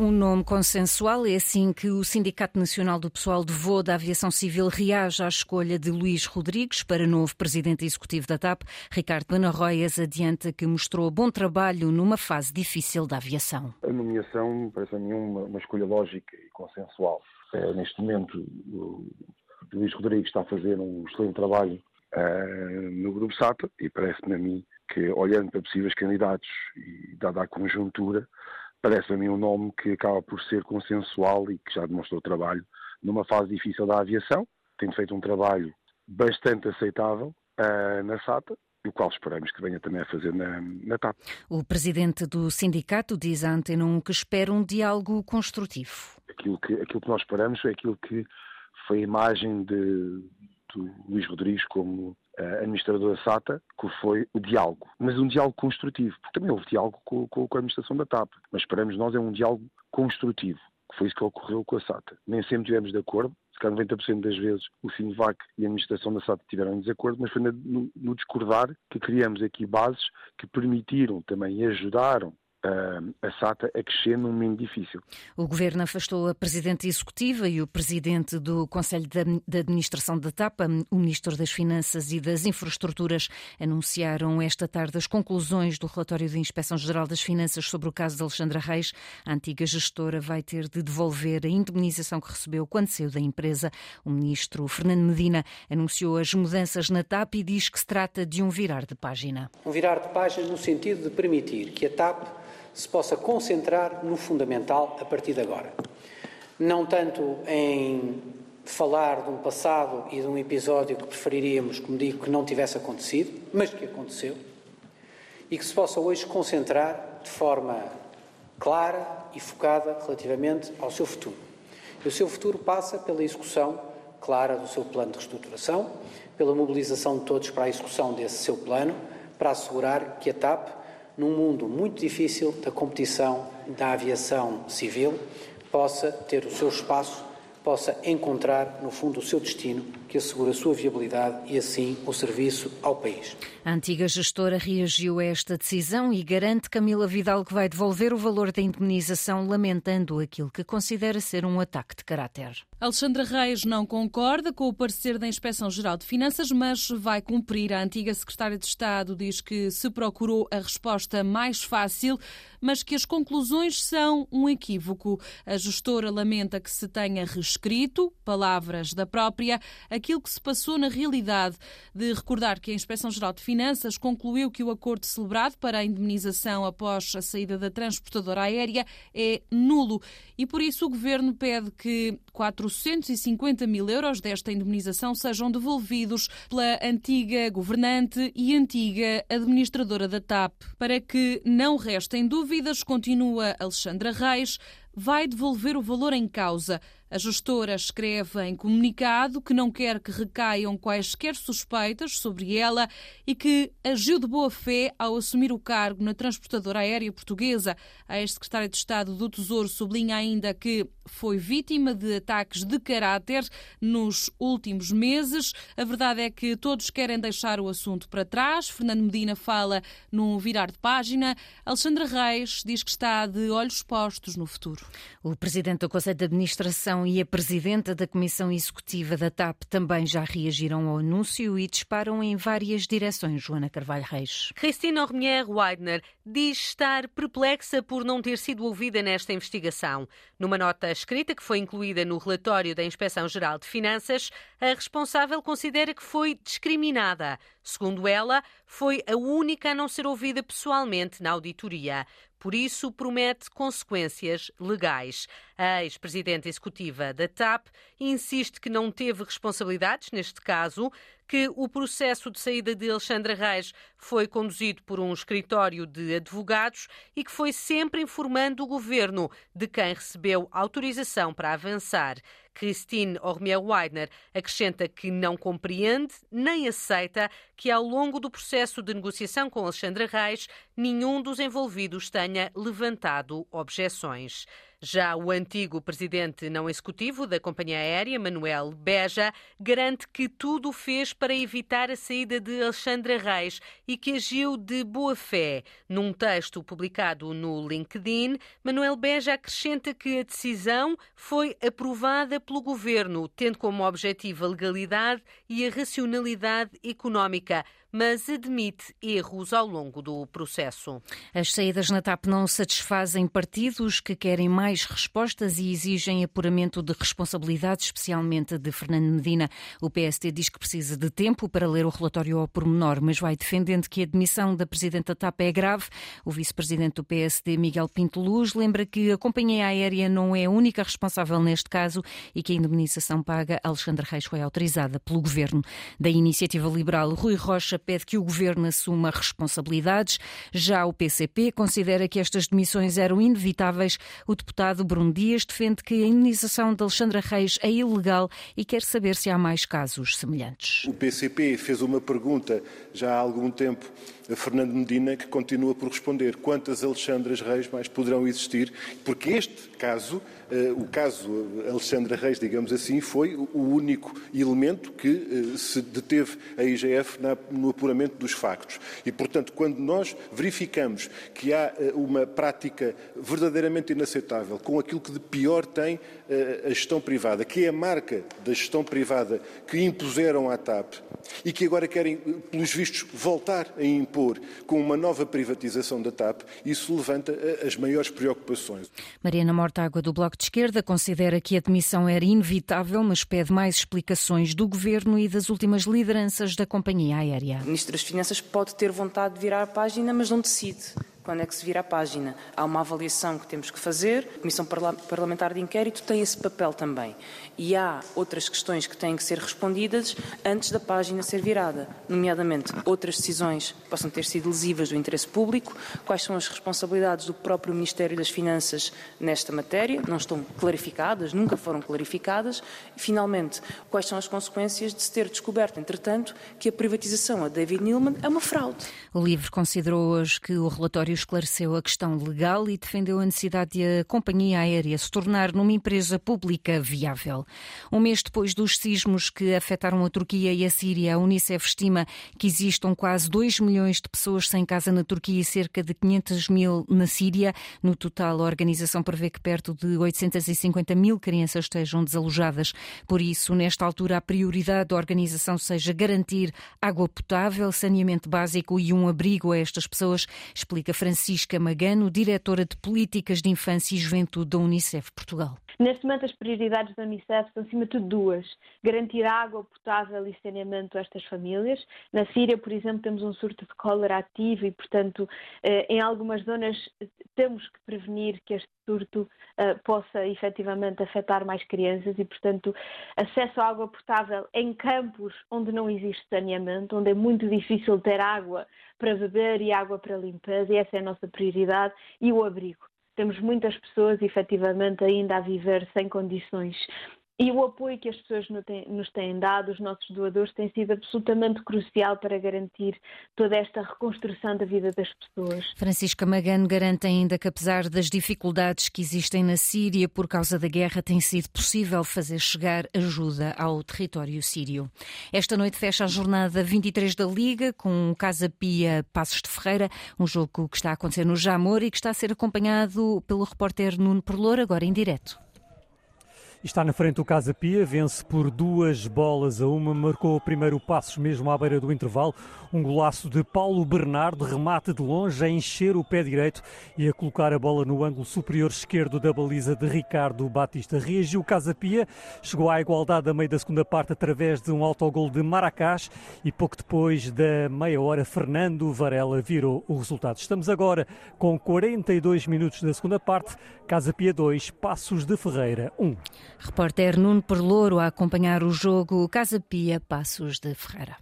Um nome consensual é assim que o Sindicato Nacional do Pessoal de Voo da Aviação Civil reage à escolha de Luís Rodrigues para novo presidente executivo da TAP. Ricardo Benarroias adianta que mostrou bom trabalho numa fase difícil da aviação. A nomeação parece a mim uma, uma escolha lógica e consensual. É, neste momento, o Luís Rodrigues está a fazer um excelente trabalho uh, no Grupo SATA e parece-me a mim que, olhando para possíveis candidatos e dada a conjuntura, parece a mim um nome que acaba por ser consensual e que já demonstrou trabalho numa fase difícil da aviação, tem feito um trabalho bastante aceitável uh, na SATA, o qual esperamos que venha também a fazer na, na TAP. O presidente do sindicato diz à Antena 1 que espera um diálogo construtivo. Aquilo que, aquilo que nós esperamos é aquilo que foi a imagem de, do Luís Rodrigues como uh, administrador da SATA, que foi o diálogo, mas um diálogo construtivo, porque também houve diálogo com, com, com a administração da TAP, mas esperamos nós é um diálogo construtivo, que foi isso que ocorreu com a SATA. Nem sempre estivemos de acordo, se calhar 90% das vezes o Sinvac e a administração da SATA tiveram em desacordo, mas foi no, no discordar que criamos aqui bases que permitiram também e ajudaram a SATA a crescer num momento difícil. O Governo afastou a Presidente Executiva e o Presidente do Conselho de Administração da TAPA. O Ministro das Finanças e das Infraestruturas anunciaram esta tarde as conclusões do relatório da Inspeção-Geral das Finanças sobre o caso de Alexandra Reis. A antiga gestora vai ter de devolver a indemnização que recebeu quando saiu da empresa. O Ministro Fernando Medina anunciou as mudanças na TAP e diz que se trata de um virar de página. Um virar de página no sentido de permitir que a TAP se possa concentrar no fundamental a partir de agora. Não tanto em falar de um passado e de um episódio que preferiríamos, como digo, que não tivesse acontecido, mas que aconteceu, e que se possa hoje concentrar de forma clara e focada relativamente ao seu futuro. E o seu futuro passa pela execução clara do seu plano de reestruturação, pela mobilização de todos para a execução desse seu plano, para assegurar que a TAP num mundo muito difícil da competição da aviação civil, possa ter o seu espaço, possa encontrar, no fundo, o seu destino, que assegura a sua viabilidade e, assim, o serviço ao país. A antiga gestora reagiu a esta decisão e garante Camila Vidal que vai devolver o valor da indemnização, lamentando aquilo que considera ser um ataque de caráter. Alexandra Reis não concorda com o parecer da Inspeção-Geral de Finanças, mas vai cumprir. A antiga secretária de Estado diz que se procurou a resposta mais fácil, mas que as conclusões são um equívoco. A gestora lamenta que se tenha reescrito, palavras da própria, aquilo que se passou na realidade. De recordar que a Inspeção-Geral de Finanças concluiu que o acordo celebrado para a indemnização após a saída da transportadora aérea é nulo e por isso o governo pede que 4 450 mil euros desta indemnização sejam devolvidos pela antiga governante e antiga administradora da TAP. Para que não restem dúvidas, continua Alexandra Reis, vai devolver o valor em causa. A gestora escreve em comunicado que não quer que recaiam quaisquer suspeitas sobre ela e que agiu de boa fé ao assumir o cargo na transportadora aérea portuguesa. A ex-secretária de Estado do Tesouro sublinha ainda que foi vítima de ataques de caráter nos últimos meses. A verdade é que todos querem deixar o assunto para trás. Fernando Medina fala num virar de página. Alexandra Reis diz que está de olhos postos no futuro. O presidente do Conselho de Administração e a presidenta da Comissão Executiva da TAP também já reagiram ao anúncio e disparam em várias direções, Joana Carvalho Reis. Cristina Ormier Weidner diz estar perplexa por não ter sido ouvida nesta investigação. Numa nota escrita que foi incluída no relatório da Inspeção-Geral de Finanças, a responsável considera que foi discriminada. Segundo ela, foi a única a não ser ouvida pessoalmente na auditoria. Por isso, promete consequências legais. A ex-presidente executiva da TAP insiste que não teve responsabilidades neste caso, que o processo de saída de Alexandra Reis foi conduzido por um escritório de advogados e que foi sempre informando o governo de quem recebeu autorização para avançar. Christine Ormier-Weidner acrescenta que não compreende nem aceita que, ao longo do processo de negociação com Alexandra Reis, nenhum dos envolvidos tenha levantado objeções. Já o antigo presidente não executivo da companhia aérea, Manuel Beja, garante que tudo fez para evitar a saída de Alexandra Reis e que agiu de boa fé. Num texto publicado no LinkedIn, Manuel Beja acrescenta que a decisão foi aprovada pelo governo, tendo como objetivo a legalidade e a racionalidade económica mas admite erros ao longo do processo. As saídas na TAP não satisfazem partidos que querem mais respostas e exigem apuramento de responsabilidades, especialmente de Fernando Medina. O PST diz que precisa de tempo para ler o relatório ao pormenor, mas vai defendendo que a demissão da Presidente da TAP é grave. O vice-presidente do PSD, Miguel Pinto Luz, lembra que a companhia aérea não é a única responsável neste caso e que a indemnização paga a Alexandre Reis foi autorizada pelo governo. Da iniciativa liberal, Rui Rocha pede que o governo assuma responsabilidades. Já o PCP considera que estas demissões eram inevitáveis. O deputado Bruno Dias defende que a indenização de Alexandra Reis é ilegal e quer saber se há mais casos semelhantes. O PCP fez uma pergunta já há algum tempo a Fernando Medina, que continua por responder quantas Alexandras Reis mais poderão existir, porque este caso, eh, o caso Alexandra Reis, digamos assim, foi o único elemento que eh, se deteve a IGF no apuramento dos factos. E, portanto, quando nós verificamos que há eh, uma prática verdadeiramente inaceitável com aquilo que de pior tem a gestão privada, que é a marca da gestão privada que impuseram à TAP e que agora querem, pelos vistos, voltar a impor com uma nova privatização da TAP, isso levanta eh, as maiores preocupações. Mariana Mortágua, do Bloco de Esquerda, considera que a demissão era inevitável, mas pede mais explicações do governo e das últimas lideranças da companhia aérea. O Ministro das Finanças pode ter vontade de virar a página, mas não decide quando é que se vira a página. Há uma avaliação que temos que fazer, a Comissão Parlamentar de Inquérito tem esse papel também. E há outras questões que têm que ser respondidas antes da página ser virada, nomeadamente outras decisões que possam ter sido lesivas do interesse público, quais são as responsabilidades do próprio Ministério das Finanças nesta matéria, não estão clarificadas, nunca foram clarificadas, e finalmente, quais são as consequências de se ter descoberto, entretanto, que a privatização a David Neilman é uma fraude. O LIVRE considerou hoje que o relatório esclareceu a questão legal e defendeu a necessidade de a companhia aérea se tornar numa empresa pública viável. Um mês depois dos sismos que afetaram a Turquia e a Síria, a Unicef estima que existam quase 2 milhões de pessoas sem casa na Turquia e cerca de 500 mil na Síria. No total, a organização prevê que perto de 850 mil crianças estejam desalojadas. Por isso, nesta altura, a prioridade da organização seja garantir água potável, saneamento básico e um abrigo a estas pessoas, explica Francisca Magano, diretora de Políticas de Infância e Juventude da Unicef Portugal. Neste momento, as prioridades da Unicef são, acima de tudo, duas: garantir água potável e saneamento a estas famílias. Na Síria, por exemplo, temos um surto de cólera ativo e, portanto, eh, em algumas zonas temos que prevenir que este surto eh, possa efetivamente afetar mais crianças e, portanto, acesso à água potável em campos onde não existe saneamento, onde é muito difícil ter água para beber e água para limpeza, e essa é a nossa prioridade, e o abrigo. Temos muitas pessoas, efetivamente, ainda a viver sem condições e o apoio que as pessoas nos têm dado, os nossos doadores, tem sido absolutamente crucial para garantir toda esta reconstrução da vida das pessoas. Francisca Magano garante ainda que, apesar das dificuldades que existem na Síria por causa da guerra, tem sido possível fazer chegar ajuda ao território sírio. Esta noite fecha a jornada 23 da Liga com Casa Pia Passos de Ferreira, um jogo que está a acontecer no Jamor e que está a ser acompanhado pelo repórter Nuno Perlour, agora em direto. Está na frente o Casa Pia, vence por duas bolas a uma, marcou o primeiro passo mesmo à beira do intervalo. Um golaço de Paulo Bernardo, remate de longe, a encher o pé direito e a colocar a bola no ângulo superior esquerdo da baliza de Ricardo Batista. Reagiu o Casa Pia, chegou à igualdade a meio da segunda parte através de um autogol de Maracás e pouco depois da meia hora, Fernando Varela virou o resultado. Estamos agora com 42 minutos da segunda parte. Casa Pia 2, Passos de Ferreira 1. Repórter Nuno Perlouro a acompanhar o jogo Casa Pia Passos de Ferreira.